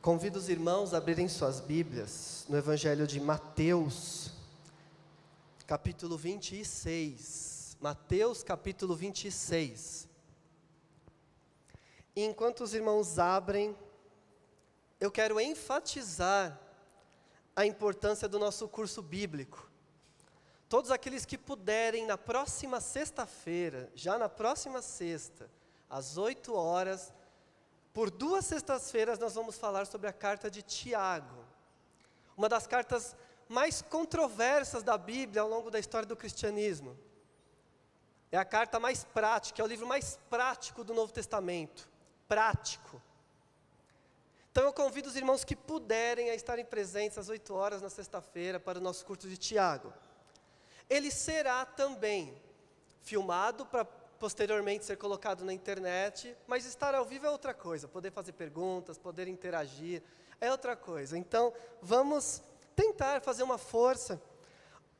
Convido os irmãos a abrirem suas Bíblias no Evangelho de Mateus, capítulo 26. Mateus, capítulo 26. E enquanto os irmãos abrem, eu quero enfatizar a importância do nosso curso bíblico. Todos aqueles que puderem, na próxima sexta-feira, já na próxima sexta, às 8 horas, por duas sextas-feiras nós vamos falar sobre a carta de Tiago, uma das cartas mais controversas da Bíblia ao longo da história do cristianismo. É a carta mais prática, é o livro mais prático do Novo Testamento. Prático. Então eu convido os irmãos que puderem a estarem presentes às 8 horas na sexta-feira para o nosso curso de Tiago. Ele será também filmado para posteriormente ser colocado na internet, mas estar ao vivo é outra coisa, poder fazer perguntas, poder interagir, é outra coisa. Então, vamos tentar fazer uma força.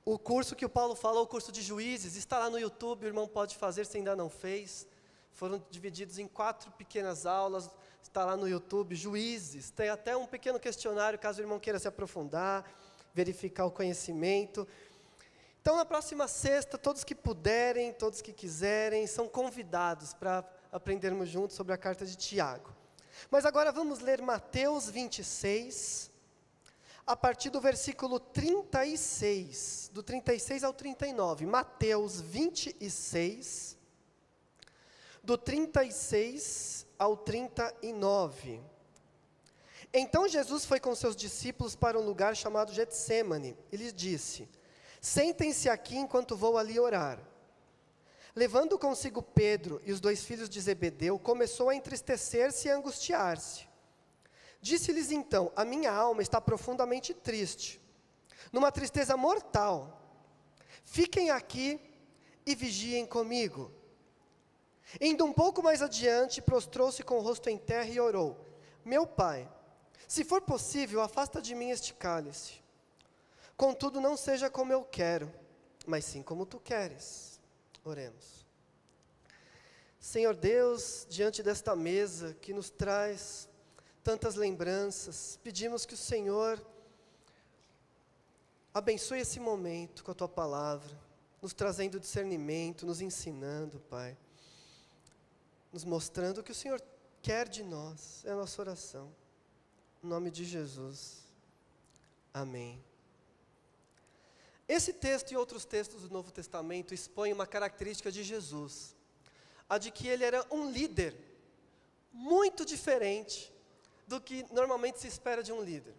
O curso que o Paulo falou, o curso de juízes, está lá no YouTube, o irmão pode fazer se ainda não fez. Foram divididos em quatro pequenas aulas, está lá no YouTube, juízes. Tem até um pequeno questionário, caso o irmão queira se aprofundar, verificar o conhecimento. Então, na próxima sexta, todos que puderem, todos que quiserem, são convidados para aprendermos juntos sobre a carta de Tiago. Mas agora vamos ler Mateus 26, a partir do versículo 36, do 36 ao 39. Mateus 26, do 36 ao 39. Então Jesus foi com seus discípulos para um lugar chamado Getsemane e lhes disse: Sentem-se aqui enquanto vou ali orar. Levando consigo Pedro e os dois filhos de Zebedeu, começou a entristecer-se e angustiar-se. Disse-lhes então: A minha alma está profundamente triste, numa tristeza mortal. Fiquem aqui e vigiem comigo. Indo um pouco mais adiante, prostrou-se com o rosto em terra e orou: Meu pai, se for possível, afasta de mim este cálice. Contudo, não seja como eu quero, mas sim como tu queres. Oremos. Senhor Deus, diante desta mesa que nos traz tantas lembranças, pedimos que o Senhor abençoe esse momento com a tua palavra, nos trazendo discernimento, nos ensinando, Pai, nos mostrando o que o Senhor quer de nós, é a nossa oração. Em nome de Jesus. Amém. Esse texto e outros textos do Novo Testamento expõem uma característica de Jesus, a de que ele era um líder muito diferente do que normalmente se espera de um líder.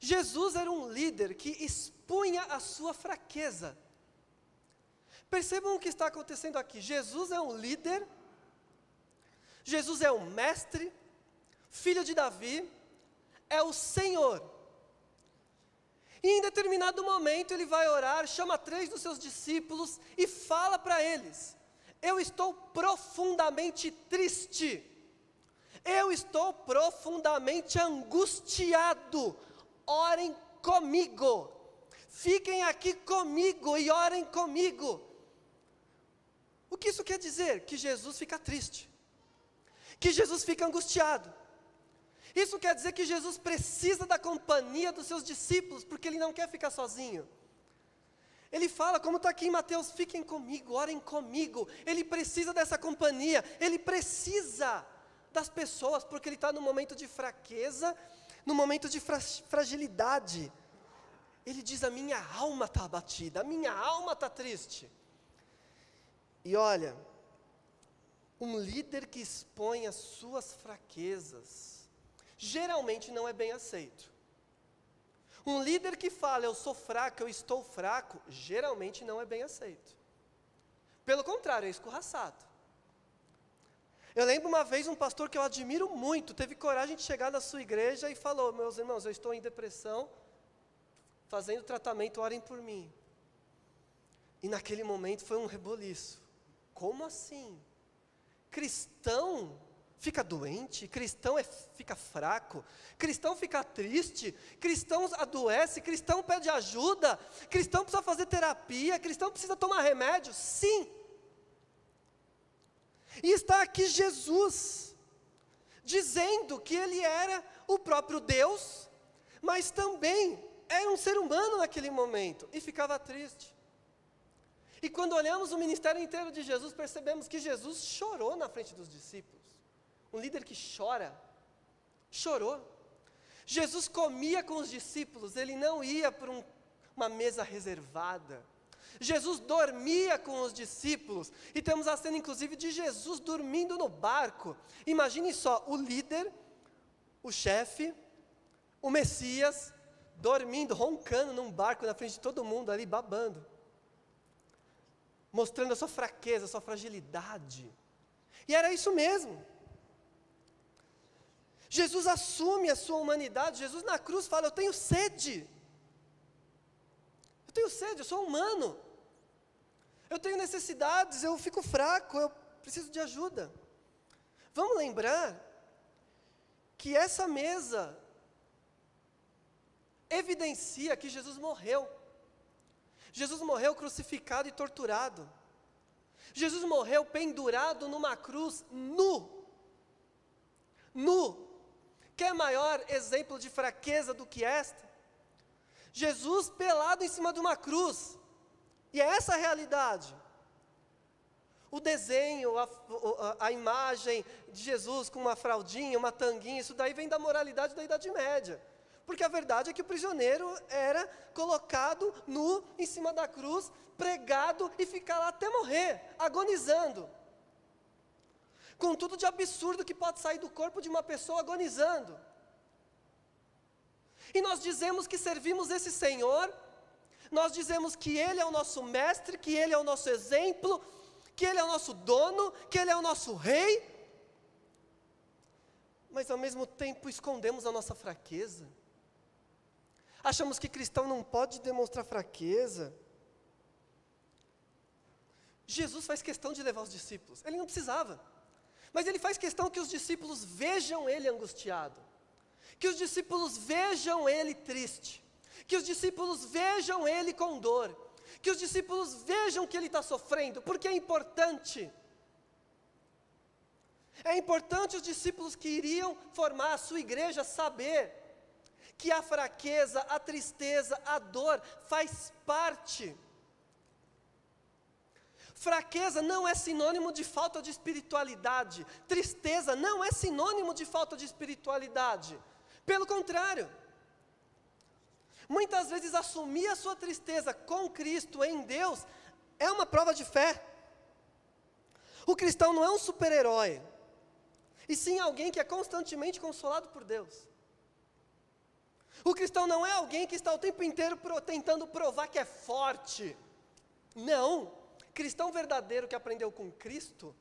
Jesus era um líder que expunha a sua fraqueza. Percebam o que está acontecendo aqui. Jesus é um líder, Jesus é um mestre, filho de Davi, é o Senhor. E em determinado momento ele vai orar, chama três dos seus discípulos e fala para eles: Eu estou profundamente triste, eu estou profundamente angustiado, orem comigo, fiquem aqui comigo e orem comigo. O que isso quer dizer? Que Jesus fica triste, que Jesus fica angustiado. Isso quer dizer que Jesus precisa da companhia dos seus discípulos, porque ele não quer ficar sozinho. Ele fala, como está aqui em Mateus: fiquem comigo, orem comigo. Ele precisa dessa companhia, ele precisa das pessoas, porque ele está no momento de fraqueza, no momento de fra fragilidade. Ele diz: a minha alma está abatida, a minha alma está triste. E olha, um líder que expõe as suas fraquezas, geralmente não é bem aceito. Um líder que fala, eu sou fraco, eu estou fraco, geralmente não é bem aceito. Pelo contrário, é escorraçado. Eu lembro uma vez um pastor que eu admiro muito, teve coragem de chegar na sua igreja e falou: Meus irmãos, eu estou em depressão, fazendo tratamento, orem por mim. E naquele momento foi um reboliço. Como assim? Cristão fica doente, cristão é, fica fraco, cristão fica triste, cristão adoece, cristão pede ajuda, cristão precisa fazer terapia, cristão precisa tomar remédio, sim. E está aqui Jesus. dizendo que ele era o próprio Deus, mas também era um ser humano naquele momento, e ficava triste. E quando olhamos o ministério inteiro de Jesus, percebemos que Jesus chorou na frente dos discípulos. Um líder que chora, chorou. Jesus comia com os discípulos, ele não ia para um, uma mesa reservada. Jesus dormia com os discípulos, e temos a cena inclusive de Jesus dormindo no barco. Imagine só, o líder, o chefe, o Messias, dormindo, roncando num barco na frente de todo mundo ali, babando mostrando a sua fraqueza, a sua fragilidade. E era isso mesmo. Jesus assume a sua humanidade. Jesus na cruz fala: Eu tenho sede. Eu tenho sede, eu sou humano. Eu tenho necessidades, eu fico fraco, eu preciso de ajuda. Vamos lembrar que essa mesa evidencia que Jesus morreu. Jesus morreu crucificado e torturado. Jesus morreu pendurado numa cruz nu. Nu. Quer maior exemplo de fraqueza do que esta? Jesus pelado em cima de uma cruz. E é essa a realidade. O desenho, a, a, imagem de Jesus com uma fraldinha, uma tanguinha, isso daí vem da moralidade da Idade Média. Porque a verdade é que o prisioneiro era colocado nu em cima da cruz, pregado e ficar lá até morrer, agonizando. Com tudo de absurdo que pode sair do corpo de uma pessoa agonizando. E nós dizemos que servimos esse Senhor, nós dizemos que Ele é o nosso mestre, que Ele é o nosso exemplo, que Ele é o nosso dono, que Ele é o nosso rei, mas ao mesmo tempo escondemos a nossa fraqueza. Achamos que cristão não pode demonstrar fraqueza. Jesus faz questão de levar os discípulos. Ele não precisava. Mas ele faz questão que os discípulos vejam ele angustiado. Que os discípulos vejam ele triste. Que os discípulos vejam ele com dor. Que os discípulos vejam que ele está sofrendo, porque é importante. É importante os discípulos que iriam formar a sua igreja saber que a fraqueza, a tristeza, a dor faz parte. Fraqueza não é sinônimo de falta de espiritualidade, tristeza não é sinônimo de falta de espiritualidade. Pelo contrário, muitas vezes assumir a sua tristeza com Cristo em Deus é uma prova de fé. O cristão não é um super-herói, e sim alguém que é constantemente consolado por Deus. O cristão não é alguém que está o tempo inteiro pro, tentando provar que é forte. Não. Cristão verdadeiro que aprendeu com Cristo,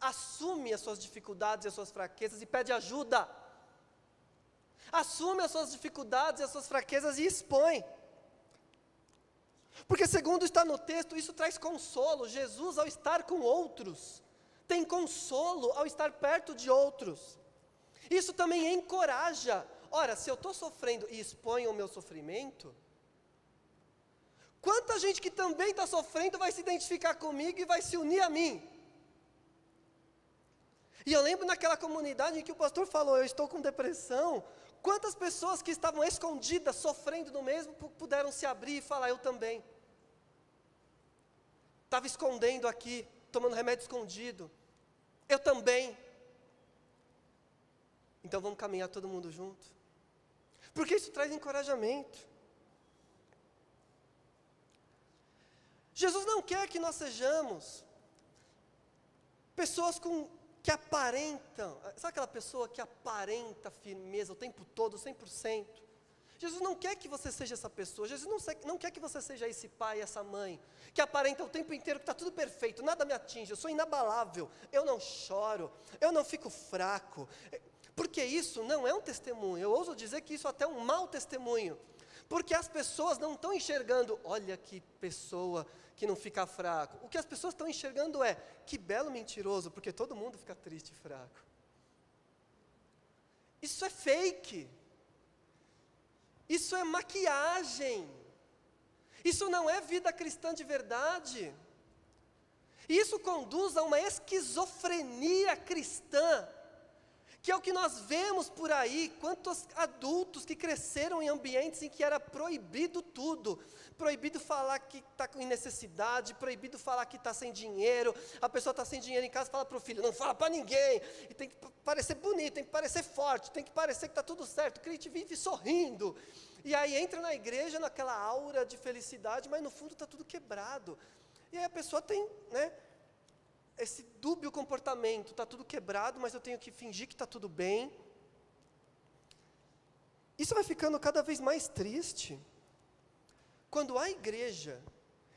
assume as suas dificuldades e as suas fraquezas e pede ajuda. Assume as suas dificuldades e as suas fraquezas e expõe. Porque, segundo está no texto, isso traz consolo. Jesus, ao estar com outros, tem consolo ao estar perto de outros. Isso também encoraja Ora, se eu estou sofrendo e exponho o meu sofrimento, quanta gente que também está sofrendo vai se identificar comigo e vai se unir a mim? E eu lembro naquela comunidade em que o pastor falou: Eu estou com depressão. Quantas pessoas que estavam escondidas, sofrendo no mesmo, puderam se abrir e falar: Eu também. Estava escondendo aqui, tomando remédio escondido. Eu também. Então vamos caminhar todo mundo junto. Porque isso traz encorajamento. Jesus não quer que nós sejamos pessoas com, que aparentam, sabe aquela pessoa que aparenta firmeza o tempo todo, 100%? Jesus não quer que você seja essa pessoa, Jesus não, não quer que você seja esse pai, essa mãe, que aparenta o tempo inteiro que está tudo perfeito, nada me atinge, eu sou inabalável, eu não choro, eu não fico fraco. Porque isso não é um testemunho. Eu ouso dizer que isso é até um mau testemunho. Porque as pessoas não estão enxergando, olha que pessoa que não fica fraco. O que as pessoas estão enxergando é, que belo mentiroso, porque todo mundo fica triste e fraco. Isso é fake. Isso é maquiagem. Isso não é vida cristã de verdade. Isso conduz a uma esquizofrenia cristã que é o que nós vemos por aí, quantos adultos que cresceram em ambientes em que era proibido tudo, proibido falar que está com necessidade, proibido falar que está sem dinheiro, a pessoa está sem dinheiro em casa, fala para o filho, não fala para ninguém, e tem que parecer bonito, tem que parecer forte, tem que parecer que está tudo certo, o crente vive sorrindo, e aí entra na igreja naquela aura de felicidade, mas no fundo está tudo quebrado, e aí a pessoa tem, né, esse dúbio comportamento, está tudo quebrado, mas eu tenho que fingir que está tudo bem. Isso vai ficando cada vez mais triste. Quando a igreja,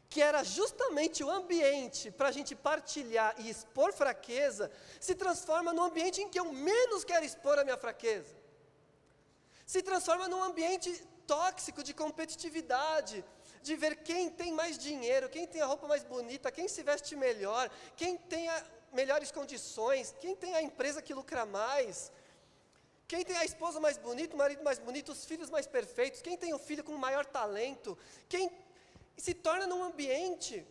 que era justamente o ambiente para a gente partilhar e expor fraqueza, se transforma num ambiente em que eu menos quero expor a minha fraqueza. Se transforma num ambiente tóxico de competitividade, de ver quem tem mais dinheiro, quem tem a roupa mais bonita, quem se veste melhor, quem tem melhores condições, quem tem a empresa que lucra mais, quem tem a esposa mais bonita, o marido mais bonito, os filhos mais perfeitos, quem tem o filho com maior talento, quem se torna num ambiente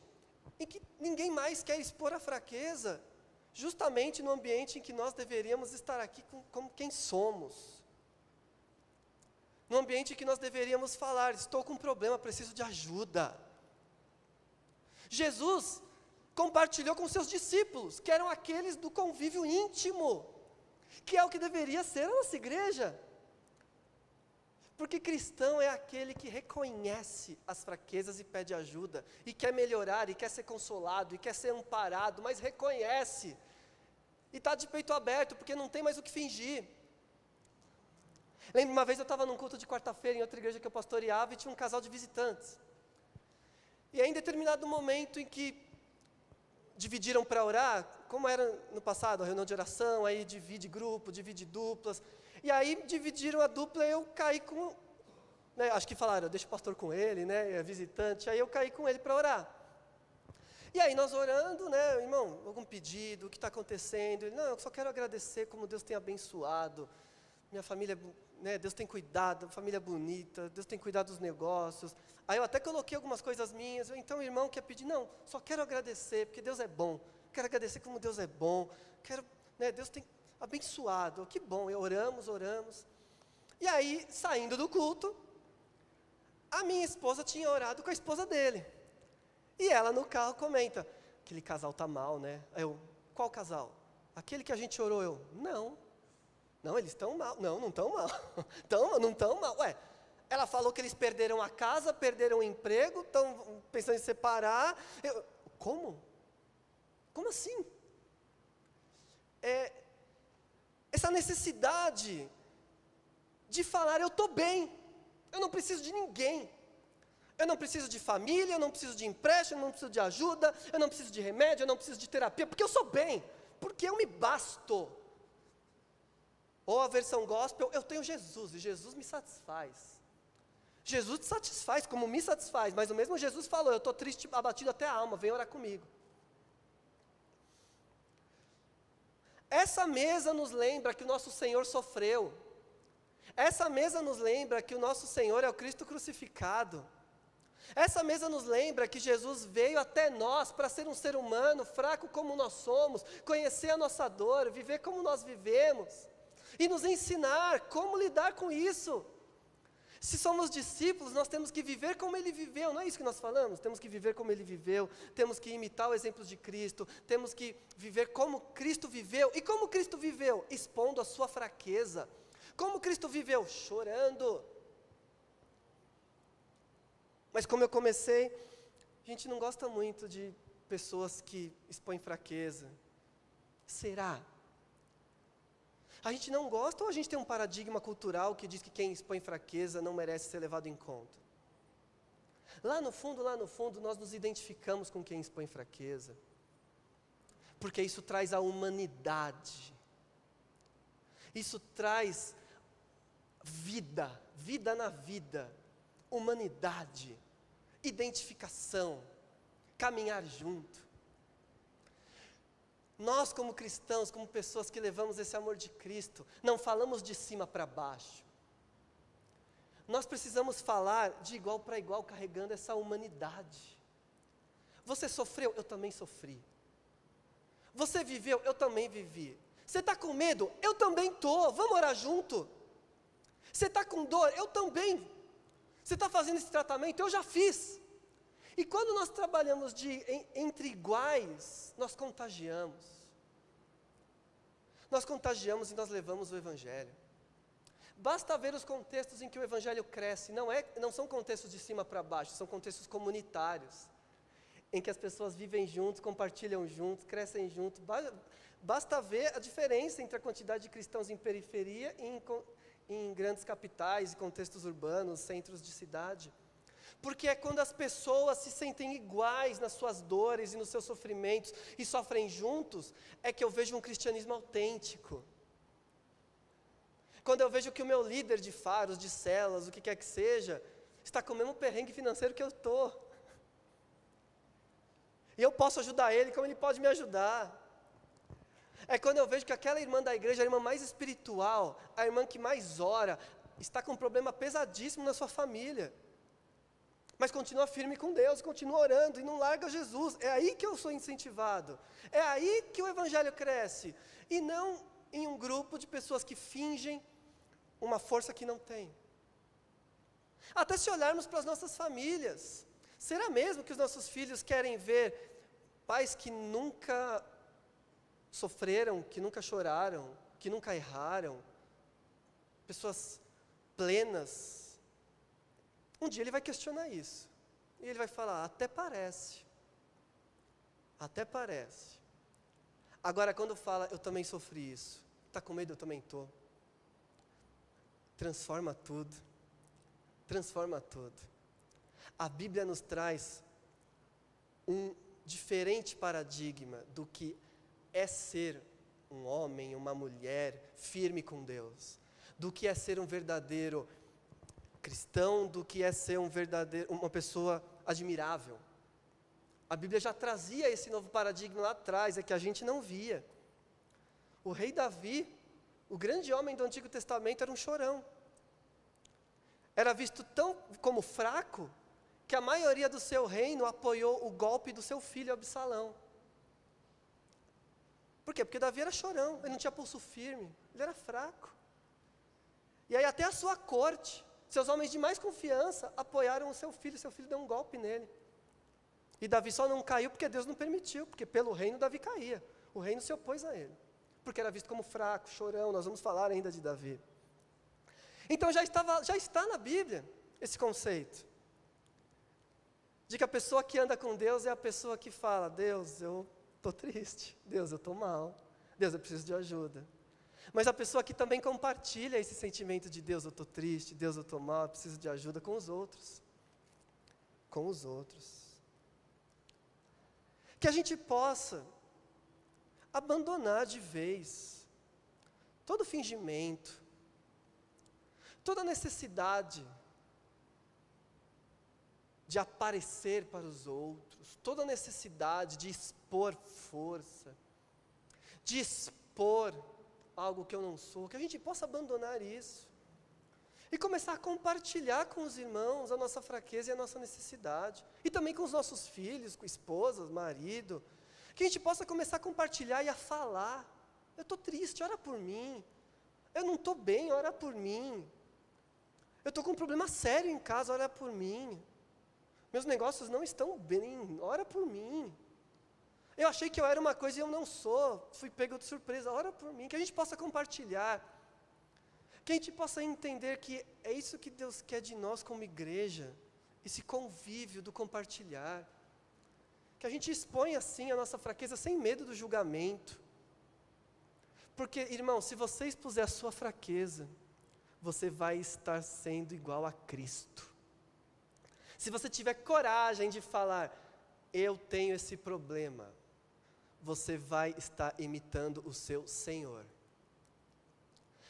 em que ninguém mais quer expor a fraqueza, justamente no ambiente em que nós deveríamos estar aqui com, como quem somos no ambiente que nós deveríamos falar: estou com um problema, preciso de ajuda. Jesus compartilhou com seus discípulos, que eram aqueles do convívio íntimo, que é o que deveria ser a nossa igreja. Porque cristão é aquele que reconhece as fraquezas e pede ajuda, e quer melhorar, e quer ser consolado, e quer ser amparado, mas reconhece, e está de peito aberto, porque não tem mais o que fingir. Lembro uma vez eu estava num culto de quarta-feira em outra igreja que eu pastoreava e tinha um casal de visitantes. E aí, em determinado momento em que dividiram para orar, como era no passado, a reunião de oração, aí divide grupo, divide duplas. E aí dividiram a dupla e eu caí com. Né, acho que falaram, deixa o pastor com ele, né? É visitante. Aí eu caí com ele para orar. E aí nós orando, né, irmão, algum pedido, o que está acontecendo? Ele, não, eu só quero agradecer como Deus tem abençoado. Minha família né, Deus tem cuidado, família bonita, Deus tem cuidado dos negócios. Aí eu até coloquei algumas coisas minhas, então o irmão quer pedir, não, só quero agradecer, porque Deus é bom. Quero agradecer como Deus é bom. Quero, né, Deus tem abençoado. Que bom, oramos, oramos. E aí, saindo do culto, a minha esposa tinha orado com a esposa dele. E ela no carro comenta: aquele casal tá mal, né? Eu, qual casal? Aquele que a gente orou, eu, não. Não, eles estão mal. Não, não estão mal. Tão, não estão mal. Ué, ela falou que eles perderam a casa, perderam o emprego, estão pensando em separar. Eu, como? Como assim? É, essa necessidade de falar, eu estou bem, eu não preciso de ninguém. Eu não preciso de família, eu não preciso de empréstimo, eu não preciso de ajuda, eu não preciso de remédio, eu não preciso de terapia, porque eu sou bem, porque eu me basto. Ou a versão gospel, eu tenho Jesus e Jesus me satisfaz. Jesus te satisfaz como me satisfaz, mas o mesmo Jesus falou: Eu estou triste, abatido até a alma, vem orar comigo. Essa mesa nos lembra que o nosso Senhor sofreu. Essa mesa nos lembra que o nosso Senhor é o Cristo crucificado. Essa mesa nos lembra que Jesus veio até nós para ser um ser humano fraco como nós somos, conhecer a nossa dor, viver como nós vivemos e nos ensinar como lidar com isso. Se somos discípulos, nós temos que viver como ele viveu, não é isso que nós falamos? Temos que viver como ele viveu, temos que imitar o exemplo de Cristo, temos que viver como Cristo viveu. E como Cristo viveu? Expondo a sua fraqueza. Como Cristo viveu? Chorando. Mas como eu comecei, a gente não gosta muito de pessoas que expõem fraqueza. Será? A gente não gosta ou a gente tem um paradigma cultural que diz que quem expõe fraqueza não merece ser levado em conta? Lá no fundo, lá no fundo, nós nos identificamos com quem expõe fraqueza, porque isso traz a humanidade, isso traz vida, vida na vida, humanidade, identificação, caminhar junto. Nós, como cristãos, como pessoas que levamos esse amor de Cristo, não falamos de cima para baixo. Nós precisamos falar de igual para igual, carregando essa humanidade. Você sofreu, eu também sofri. Você viveu, eu também vivi. Você está com medo? Eu também estou. Vamos orar junto. Você está com dor? Eu também. Você está fazendo esse tratamento? Eu já fiz. E quando nós trabalhamos de, em, entre iguais, nós contagiamos. Nós contagiamos e nós levamos o Evangelho. Basta ver os contextos em que o Evangelho cresce. Não, é, não são contextos de cima para baixo, são contextos comunitários. Em que as pessoas vivem juntos, compartilham juntos, crescem juntos. Basta ver a diferença entre a quantidade de cristãos em periferia e em, em grandes capitais e contextos urbanos, centros de cidade. Porque é quando as pessoas se sentem iguais nas suas dores e nos seus sofrimentos e sofrem juntos, é que eu vejo um cristianismo autêntico. Quando eu vejo que o meu líder de faros, de celas, o que quer que seja, está com o mesmo perrengue financeiro que eu estou. E eu posso ajudar ele como ele pode me ajudar. É quando eu vejo que aquela irmã da igreja, a irmã mais espiritual, a irmã que mais ora, está com um problema pesadíssimo na sua família. Mas continua firme com Deus, continua orando e não larga Jesus. É aí que eu sou incentivado. É aí que o evangelho cresce. E não em um grupo de pessoas que fingem uma força que não tem. Até se olharmos para as nossas famílias, será mesmo que os nossos filhos querem ver pais que nunca sofreram, que nunca choraram, que nunca erraram, pessoas plenas. Um dia ele vai questionar isso. E ele vai falar: até parece. Até parece. Agora, quando fala, eu também sofri isso. Está com medo? Eu também estou. Transforma tudo. Transforma tudo. A Bíblia nos traz um diferente paradigma do que é ser um homem, uma mulher firme com Deus, do que é ser um verdadeiro cristão, do que é ser um verdadeiro, uma pessoa admirável. A Bíblia já trazia esse novo paradigma lá atrás, é que a gente não via. O rei Davi, o grande homem do Antigo Testamento, era um chorão. Era visto tão como fraco que a maioria do seu reino apoiou o golpe do seu filho Absalão. Por quê? Porque Davi era chorão, ele não tinha pulso firme, ele era fraco. E aí até a sua corte, seus homens de mais confiança apoiaram o seu filho, seu filho deu um golpe nele. E Davi só não caiu porque Deus não permitiu, porque pelo reino Davi caía. O reino se opôs a ele, porque era visto como fraco, chorão, nós vamos falar ainda de Davi. Então já, estava, já está na Bíblia esse conceito. De que a pessoa que anda com Deus é a pessoa que fala: Deus, eu estou triste. Deus, eu estou mal. Deus, eu preciso de ajuda. Mas a pessoa que também compartilha esse sentimento de Deus, eu estou triste, Deus, eu estou mal, eu preciso de ajuda com os outros. Com os outros. Que a gente possa abandonar de vez todo fingimento, toda necessidade de aparecer para os outros, toda necessidade de expor força, de expor algo que eu não sou, que a gente possa abandonar isso e começar a compartilhar com os irmãos a nossa fraqueza e a nossa necessidade, e também com os nossos filhos, com esposas, marido, que a gente possa começar a compartilhar e a falar. Eu estou triste, ora por mim. Eu não estou bem, ora por mim. Eu estou com um problema sério em casa, ora por mim. Meus negócios não estão bem, ora por mim. Eu achei que eu era uma coisa e eu não sou. Fui pego de surpresa, ora por mim. Que a gente possa compartilhar. Que a gente possa entender que é isso que Deus quer de nós como igreja. Esse convívio do compartilhar. Que a gente exponha assim a nossa fraqueza sem medo do julgamento. Porque, irmão, se você expuser a sua fraqueza, você vai estar sendo igual a Cristo. Se você tiver coragem de falar, eu tenho esse problema, você vai estar imitando o seu Senhor.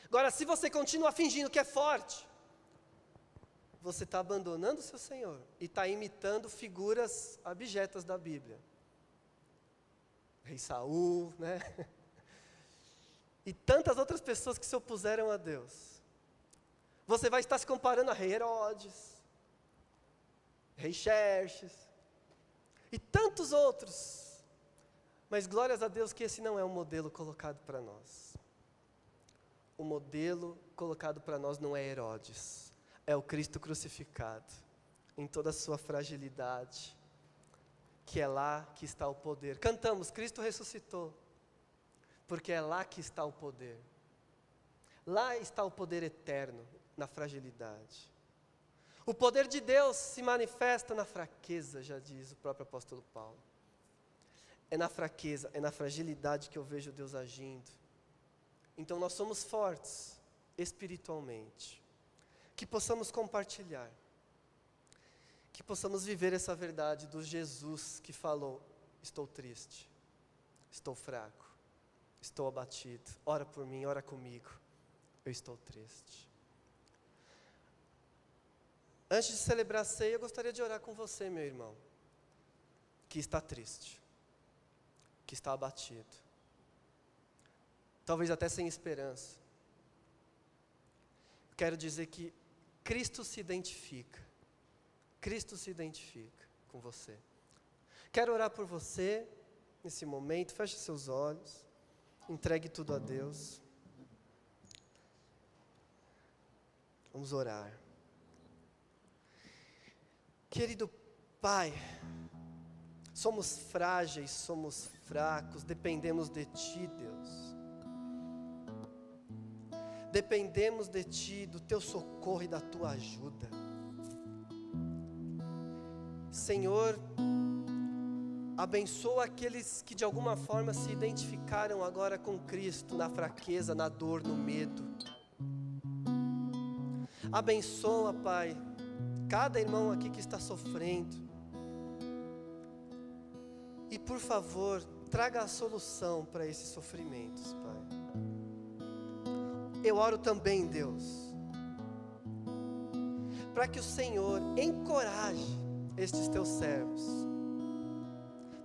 Agora, se você continua fingindo que é forte, você está abandonando o seu Senhor e está imitando figuras abjetas da Bíblia. Rei Saul, né? E tantas outras pessoas que se opuseram a Deus. Você vai estar se comparando a Rei Herodes, Rei Xerxes e tantos outros. Mas glórias a Deus que esse não é o modelo colocado para nós. o modelo colocado para nós não é Herodes, é o Cristo crucificado, em toda a sua fragilidade, que é lá que está o poder. Cantamos, Cristo ressuscitou, porque é lá que está o poder. Lá está o poder eterno, na fragilidade. O poder de Deus se manifesta na fraqueza, já diz o próprio apóstolo Paulo. É na fraqueza, é na fragilidade que eu vejo Deus agindo. Então nós somos fortes espiritualmente. Que possamos compartilhar. Que possamos viver essa verdade do Jesus que falou: Estou triste, estou fraco, estou abatido. Ora por mim, ora comigo. Eu estou triste. Antes de celebrar a ceia, eu gostaria de orar com você, meu irmão, que está triste, que está abatido, talvez até sem esperança. Quero dizer que Cristo se identifica, Cristo se identifica com você. Quero orar por você nesse momento, feche seus olhos, entregue tudo a Deus. Vamos orar. Querido Pai, somos frágeis, somos fracos, dependemos de Ti, Deus. Dependemos de Ti, do Teu socorro e da Tua ajuda. Senhor, abençoa aqueles que de alguma forma se identificaram agora com Cristo, na fraqueza, na dor, no medo. Abençoa, Pai, cada irmão aqui que está sofrendo. E por favor, traga a solução para esses sofrimentos, Pai. Eu oro também, Deus, para que o Senhor encoraje estes teus servos,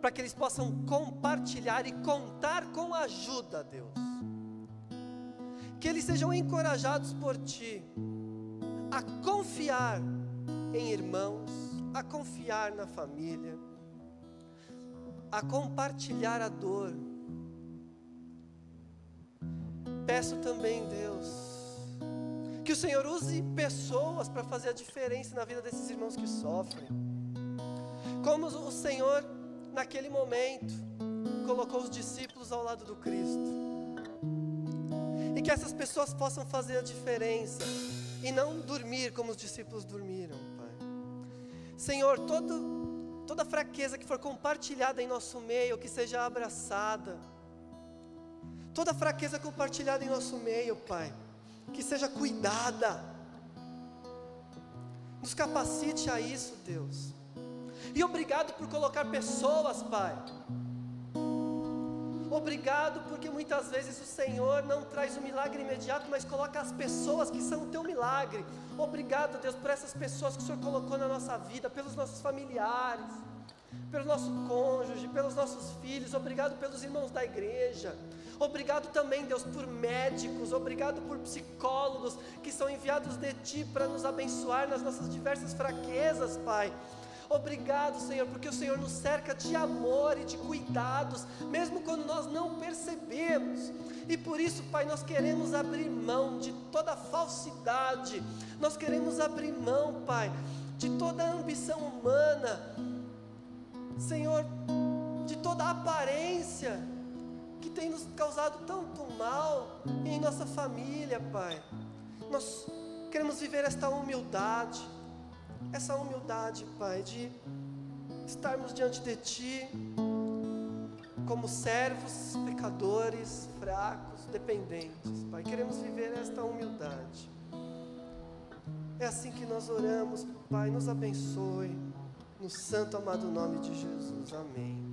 para que eles possam compartilhar e contar com a ajuda, Deus. Que eles sejam encorajados por Ti a confiar em irmãos, a confiar na família, a compartilhar a dor. Peço também, Deus, que o Senhor use pessoas para fazer a diferença na vida desses irmãos que sofrem. Como o Senhor, naquele momento, colocou os discípulos ao lado do Cristo. E que essas pessoas possam fazer a diferença e não dormir como os discípulos dormiram, Pai. Senhor, todo, toda fraqueza que for compartilhada em nosso meio, que seja abraçada. Toda fraqueza compartilhada em nosso meio, Pai, que seja cuidada. Nos capacite a isso, Deus. E obrigado por colocar pessoas, Pai, Obrigado, porque muitas vezes o Senhor não traz o milagre imediato, mas coloca as pessoas que são o teu milagre. Obrigado, Deus, por essas pessoas que o Senhor colocou na nossa vida, pelos nossos familiares, pelo nosso cônjuge, pelos nossos filhos. Obrigado pelos irmãos da igreja. Obrigado também, Deus, por médicos, obrigado por psicólogos que são enviados de Ti para nos abençoar nas nossas diversas fraquezas, Pai. Obrigado, Senhor, porque o Senhor nos cerca de amor e de cuidados, mesmo quando nós não percebemos. E por isso, Pai, nós queremos abrir mão de toda falsidade, nós queremos abrir mão, Pai, de toda ambição humana, Senhor, de toda aparência que tem nos causado tanto mal em nossa família, Pai. Nós queremos viver esta humildade essa humildade, Pai, de estarmos diante de Ti como servos, pecadores, fracos, dependentes. Pai, queremos viver esta humildade. É assim que nós oramos, Pai, nos abençoe, no santo amado nome de Jesus. Amém.